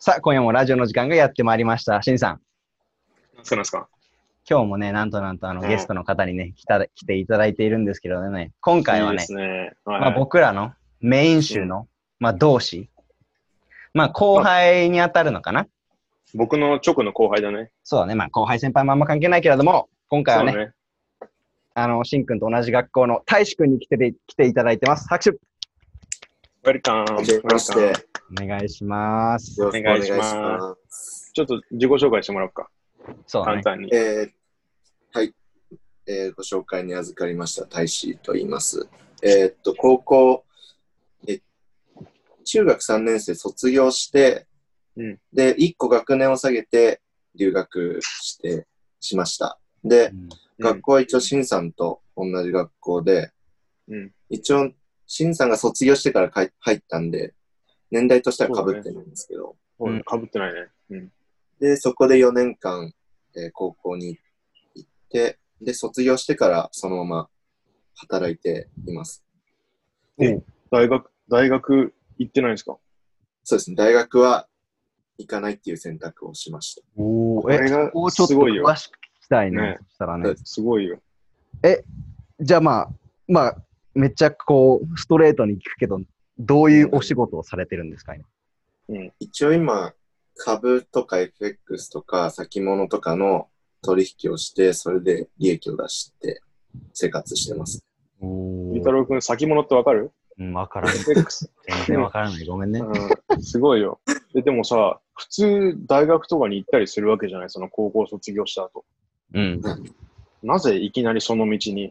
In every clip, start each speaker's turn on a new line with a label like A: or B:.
A: さあ、今夜もラジオの時間がやってまいりました。しんさん、
B: なんすかなんすか
A: 今日もね、なんとなんとあの
B: うん
A: ゲストの方にね、来た来ていただいているんですけどね、今回はいね
B: いで、すね。はい
A: まあ、僕らのメイン州の、まあ、同志、まあ、後輩に当たるのかな
B: 僕の直の後輩だね。
A: そうだね、まあ、後輩先輩もあんま関係ないけれども、今回はね、
B: そうね。
A: あの、しんくんと同じ学校の大志くんに来てて来ていただいてます。拍手
B: ウェルカム。
C: はじめまして。
A: お願いします。
C: よろしくお願いします。
B: ちょっと自己紹介してもらおうか。
A: そうだね。
B: 簡単に。
C: えーはい、えーご紹介に預かりました大使と言います。えーっと、高校、え中学3年生卒業して、
B: うん
C: で、1個学年を下げて留学して、しました。で、
A: うん
C: 学校は一応、シンさんと同じ学校で、
B: うん。
C: 一応、シンさんが卒業してからかい入ったんで、年代としては被ってるんですけど、
B: うん。かぶってないね。うん。
C: で、そこで4年間、えー高校に行って、で、卒業してからそのまま働いています。
B: 大学、大学行ってないんですか？
C: そうですね、大学は行かないっていう選択をしました。
A: おーえ、
B: これが
A: ここちょっと
B: すごいよ
A: 詳しく聞きたいね。
B: ね
A: そしたらね
C: はい。
B: すごいよ。
A: じゃあまあ、まあ、めっちゃこう、ストレートに聞くけど、どういうお仕事をされてるんですか、今。
B: うん。
C: 一応今、株とか FX とか先物とかの取引をして、それで利益を出して生活してます。
A: お
B: り太郎くん、先物ってわかる？
A: うん、わからん。
B: ?X。
A: 全然わからない。ごめんね。
B: うん。すごいよ。で、でもさ、普通大学とかに行ったりするわけじゃない？その高校卒業した後。
A: うん。
B: なぜいきなりその道に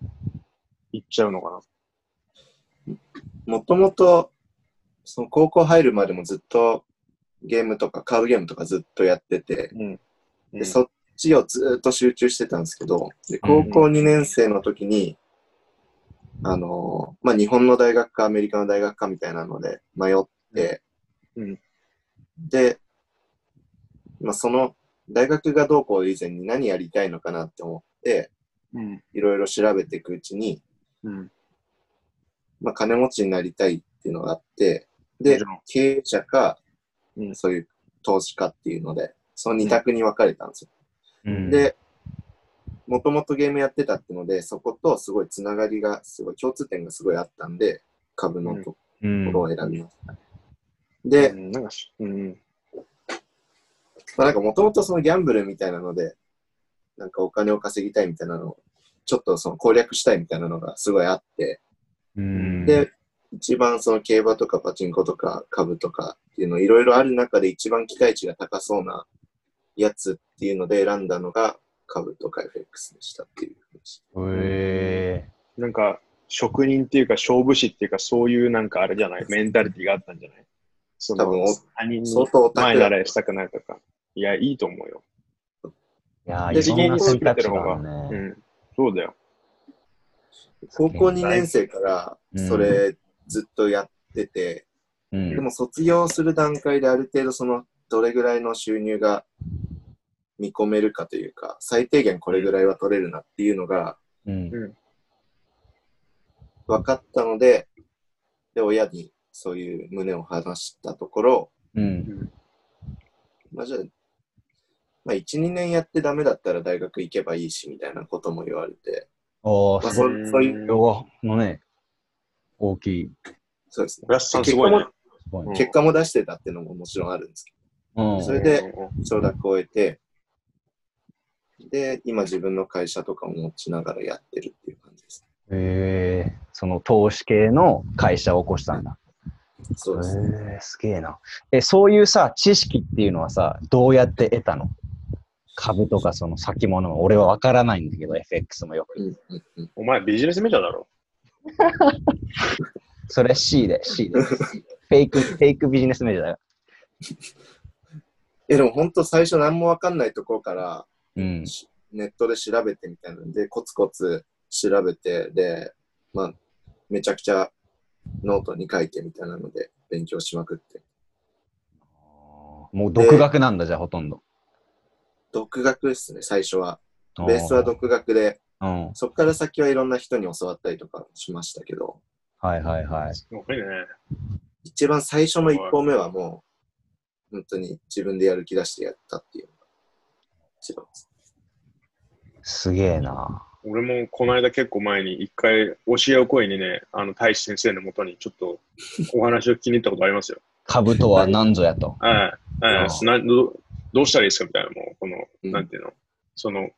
B: 行っちゃうのかな？
C: もともと、その高校入るまでもずっとゲームとかカードゲームとかずっとやってて、
B: うん。うん
C: で、そっちをずっと集中してたんですけど、で高校2年生の時に、あのーまあ、日本の大学かアメリカの大学かみたいなので迷って、
B: うん
C: で、まあ、その大学がどうこう以前に何やりたいのかなって思って、
B: うん。
C: いろいろ調べていくうちに、
B: うん。
C: まあ、金持ちになりたいっていうのがあって、で経営者か、
B: うん
C: そういう投資家っていうので、その二択に分かれたんですよ。
A: うん、
C: で、もともとゲームやってたってので、そことすごいつながりが、すごい共通点がすごいあったんで、株のと
A: うん。
C: ころを選びました。で、
B: うん、なんかし、うん。
C: まあ、なんかもともとそのギャンブルみたいなので、なんかお金を稼ぎたいみたいなのを、ちょっとその攻略したいみたいなのがすごいあって、
A: うん、
C: で、一番その競馬とかパチンコとか株とかっていうのいろいろある中で一番期待値が高そうなやつっていうので選んだのが株とか FX でしたっていう話。
A: へ
B: なんか、職人っていうか、勝負師っていうか、そういうなんかあれじゃない？メンタリティがあったんじゃない？その
C: 多分お
B: 他人に前
C: クだ
B: 習いしたくないとか。いや、いいと思うよ。
A: ーいやいろんな選択肢がある
B: う。そうだよ。
C: 高校2年生からそれずっとやってて、
A: うん。
C: でも卒業する段階である程度そのどれぐらいの収入が見込めるかというか、最低限これぐらいは取れるなっていうのが
A: うん。
C: 分かったので、で、親にそういう胸を話したところ、
A: うん。
C: まあじゃあ、まあ1、2年やってダメだったら大学行けばいいしみたいなことも言われて、あ、
A: すごい。
C: そそういう、
A: のね、大きい。
C: そうですね。結果も結果も出してたっていうのももちろんあるんですけ
A: うん
C: それで承諾を得て、で、今自分の会社とかも持ちながらやってるっていう感じです。
A: へえその投資系の会社を起こしたんだ。
C: そうですね。
A: へえすげえな。え、そういうさ、知識っていうのはさ、どうやって得たの？株とかその先物は俺は分からないんだけど、FX もよく。
C: うんうんうん。
B: お前ビジネスメジャーだろ
A: それ C で、C で。フェイク、フェイクビジネスメジャーだよ。
C: え、でも本当最初何もわかんないところから、
A: うん。
C: しネットで調べてみたいなので、コツコツ調べて、で、まあ、めちゃくちゃノートに書いてみたいなので、勉強しまくって。
A: もう独学なんだ、じゃあほとんど。
C: 独学ですね、最初は。ベースは独学で、
A: うん。
C: そこから先はいろんな人に教わったりとかしましたけど、
A: はいはいはい。
B: すごいね。
C: 一番最初の一歩目はも本当に自分でやる気出してやったっていうのが一番です。
A: すげえな。
B: 俺もこの間結構前に一回教えを声にね、あの、大志先生のもとにちょっとお話を聞きに行ったことありますよ。
A: 株とは何ぞやと。
B: はい。はい
A: あ
B: などどうしたらいいですかみたいな、もう、この、
C: うん
B: なんていうの？その、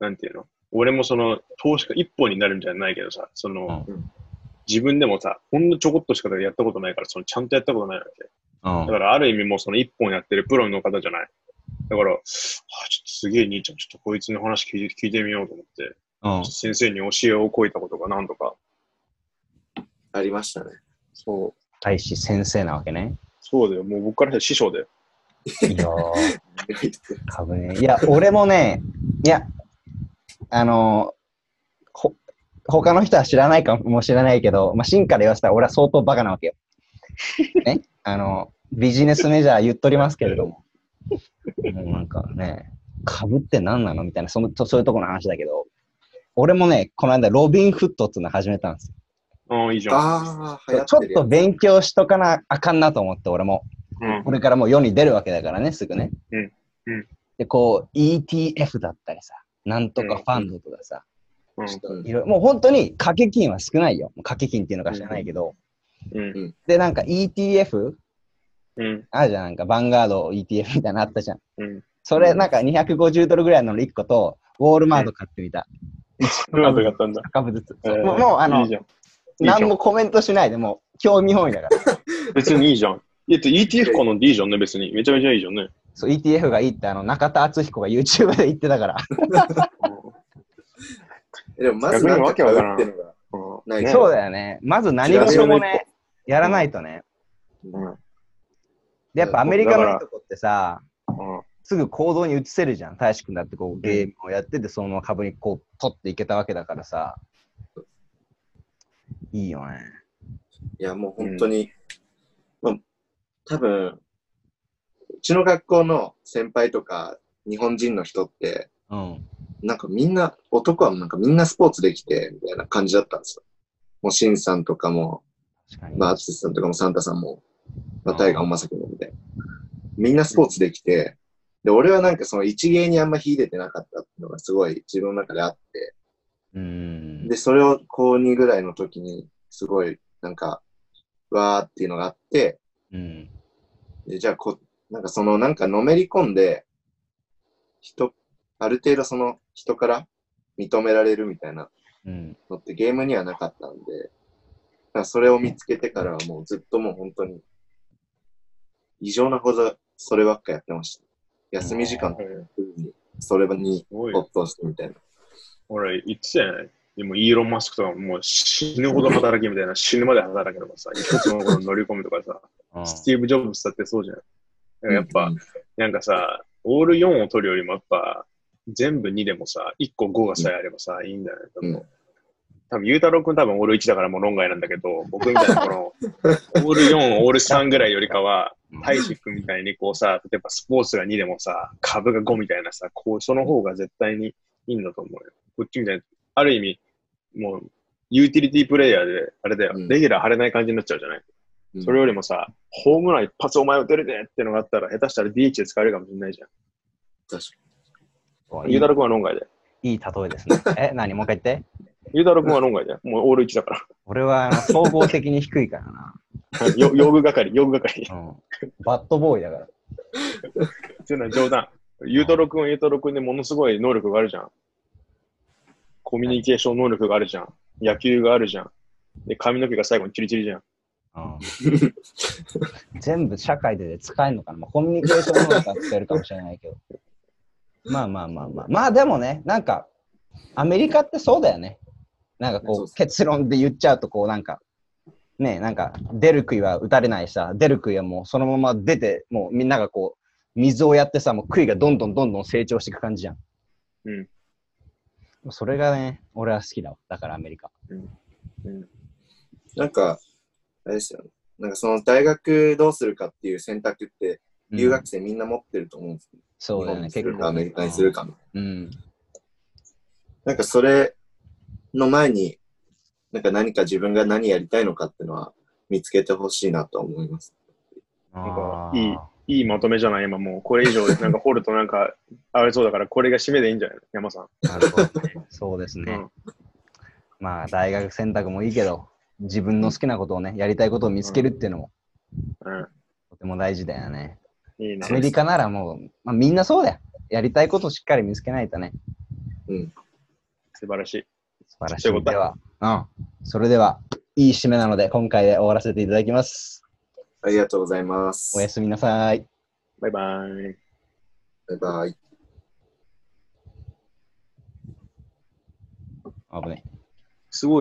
B: なんていうの？俺もその、投資家一本になるんじゃないけどさ、その、
C: うん
B: 自分でもさ、ほんのちょこっとしかやったことないから、その、ちゃんとやったことないわけ。
A: うん
B: だから、ある意味もうその一本やってるプロの方じゃない？だから、はあ、ちょっとすげえ兄ちゃん、ちょっとこいつの話聞いて聞いてみようと思って、
A: うん。
B: 先生に教えをこいたことが何とか。
C: ありましたね。
B: そう。
A: 大使先生なわけね。
B: そうだよ。もう僕からしたら師匠だよ。
A: いやー 株ね。いや、俺もね、いや、あのほ、他の人は知らないかもしれないけど、まあ、真から言わせたら俺は相当バカなわけよ。ね。あの、ビジネスメジャー言っとりますけれども。もうなんかね、株って何なのみたいなその、そういうところの話だけど、俺もね、この間ロビンフットっていうの始めたんですよ。
B: ああ、いいじゃん。
A: ちょっと勉強しとかなあかんなと思って、俺も。
B: うん。
A: これからもう世に出るわけだからね、すぐね。
B: うんうん
A: で、こう、ETF だったりさ、なんとかファンドとかさ、
B: うん。
C: つ。うん
A: いろいろもう本当に掛け金は少ないよ。掛け金っていうのか知らないけど。
B: うん。
A: で、なんか ETF?
B: うん。
A: あるじゃん、なんかバンガード ETF みたいなのあったじゃん。
B: うん。
A: それなんか250ドルぐらいの1個と、ウォールマート買ってみた。
B: うまくやったんだ。
A: 株ずつ。
B: えー
A: もうもうあの
B: いい
A: 何もコメントしないで、もう興味本位だから。
B: 別にいいじゃん。えっと、ETF 買うのでいいじゃんね、別に。めちゃめちゃいいじゃんね。
A: そう、ETF がいいって、あの、中田敦彦が YouTube で言ってたから。
C: でもまずなんか買うっていうのが
B: うん
C: ない
B: ね
A: そうだよね。まず何事もね、やらないとね。
B: うん
A: で、やっぱアメリカのいいとこってさ、
B: うん
A: すぐ行動に移せるじゃん。大志くんだってこうゲームをやってて、そのまま株にこう取っていけたわけだからさ。いいよね。
C: いや、もう本当に、まあ、多分、うちの学校の先輩とか、日本人の人って、
A: うん。
C: なんかみんな、男はなんかみんなスポーツできて、みたいな感じだったんですよ。もう、シンさんとかも。まあ、アツシさんとかもサンタさんも、まあ、タイガー、まさきもみたいな。みんなスポーツできて、で、俺はなんかその一芸にあんま秀でてなかったっていうのがすごい自分の中であって、
A: うん。
C: で、それを高2ぐらいの時に、すごい、なんか、わーっていうのがあって、
A: うん。
C: で、じゃあこ、なんかその、なんかのめり込んで、人、ある程度その人から認められるみたいな
A: うん。
C: のってゲームにはなかったんで、だそれを見つけてからはもうずっともう本当に、異常なほどそればっかやってました。休み時間にそれに没頭してみたいな。
B: 俺、言ってたよね。でも、イーロン・マスクとかもう死ぬほど働きみたいな、死ぬまで働けとかさ、一つのことに乗り込むとかさ、
A: うん
B: スティーブ・ジョブズだってそうじゃん。だからやっぱ、
C: うん
B: なんかさ、オール4を取るよりもやっぱ、全部2でもさ、1個5がさえあればさ、いいんだよね。多分
C: うん。
B: 多分、ゆうたろうくん多分オール1だからもう論外なんだけど、僕みたいなこの、オール4、オール3ぐらいよりかは、大志くんみたいにこうさ、例えばスポーツが2でもさ、株が5みたいなさ、こう、その方が絶対にいいんだと思うよ。こっちみたいに、ある意味、もう、ユーティリティプレイヤーで、あれだよ、
C: うん。
B: レギュラー張れない感じになっちゃうじゃない、
C: うん
B: それよりもさ、ホームラン一発お前打てるでってのがあったら、下手したら DH で使えるかもしれないじゃん。
C: 確か
A: いい
B: ゆうたろうくんは論外で。
A: いい例えですね。え、何？もう一回言って。
B: ゆうたろうくんは論外で。もうオール1だか
A: 俺は総合的に低いからな。
B: ら。よ用具係、用具係。っ
A: うん。バッドボーイだから。
B: ていうのは冗談。ゆうたろうくんはゆうたろうくんでものすごい能力があるじゃん。コミュニケーション能力があるじゃん。野球があるじゃん。で、髪の毛が最後にチリチリじゃん。
A: うん、全部社会で使えるのかな、まあ、コミュニケーション能力は使えるかもしれないけど。まあまあまあまあ。まあでもね、なんか、アメリカってそうだよね。なんかこう、結論で言っちゃうと、こうなんか、ねなんか、出る杭は打たれないしさ、出る杭はもうそのまま出て、もうみんながこう、水をやってさ、もう杭がどんどんどんどん成長していく感じじゃん。
B: うん。
A: それがね、俺は好きだわ。だからアメリカ。
B: うん。
C: なんか、あれですよね。なんかその大学どうするかっていう選択って、
A: うん
C: 留学生みんな持ってると思うんですよ、
A: そうだよね、結構。
C: 日本にするかアメリカにするかみたい
A: うん。
C: な。なんかそれの前に、なんか何か自分が何やりたいのかっていうのは見つけてほしいなと思います。
B: なんかいいいいまとめじゃない？今もう、これ以上なんか掘るとなんか、あれそうだから、これが締めでいいんじゃない？の山さん。
A: なるほどね。そうですね。
B: うん
A: まあ、大学選択もいいけど、自分の好きなことをね、やりたいことを見つけるっていうのも
B: う
A: とても大事だよね。
B: ん。いいね
A: ア。メリカならもう、まあ、みんなそうだよ。やりたいことをしっかり見つけないとね。
C: うん。
B: 素晴らしい。
A: 素晴らしい。では、うん。それでは、いい締めなので、今回で終わらせていただきます。
C: ありがとうございます。
A: おやすみなさい。
B: バイバイ。
C: バイバイ。
A: 危ない。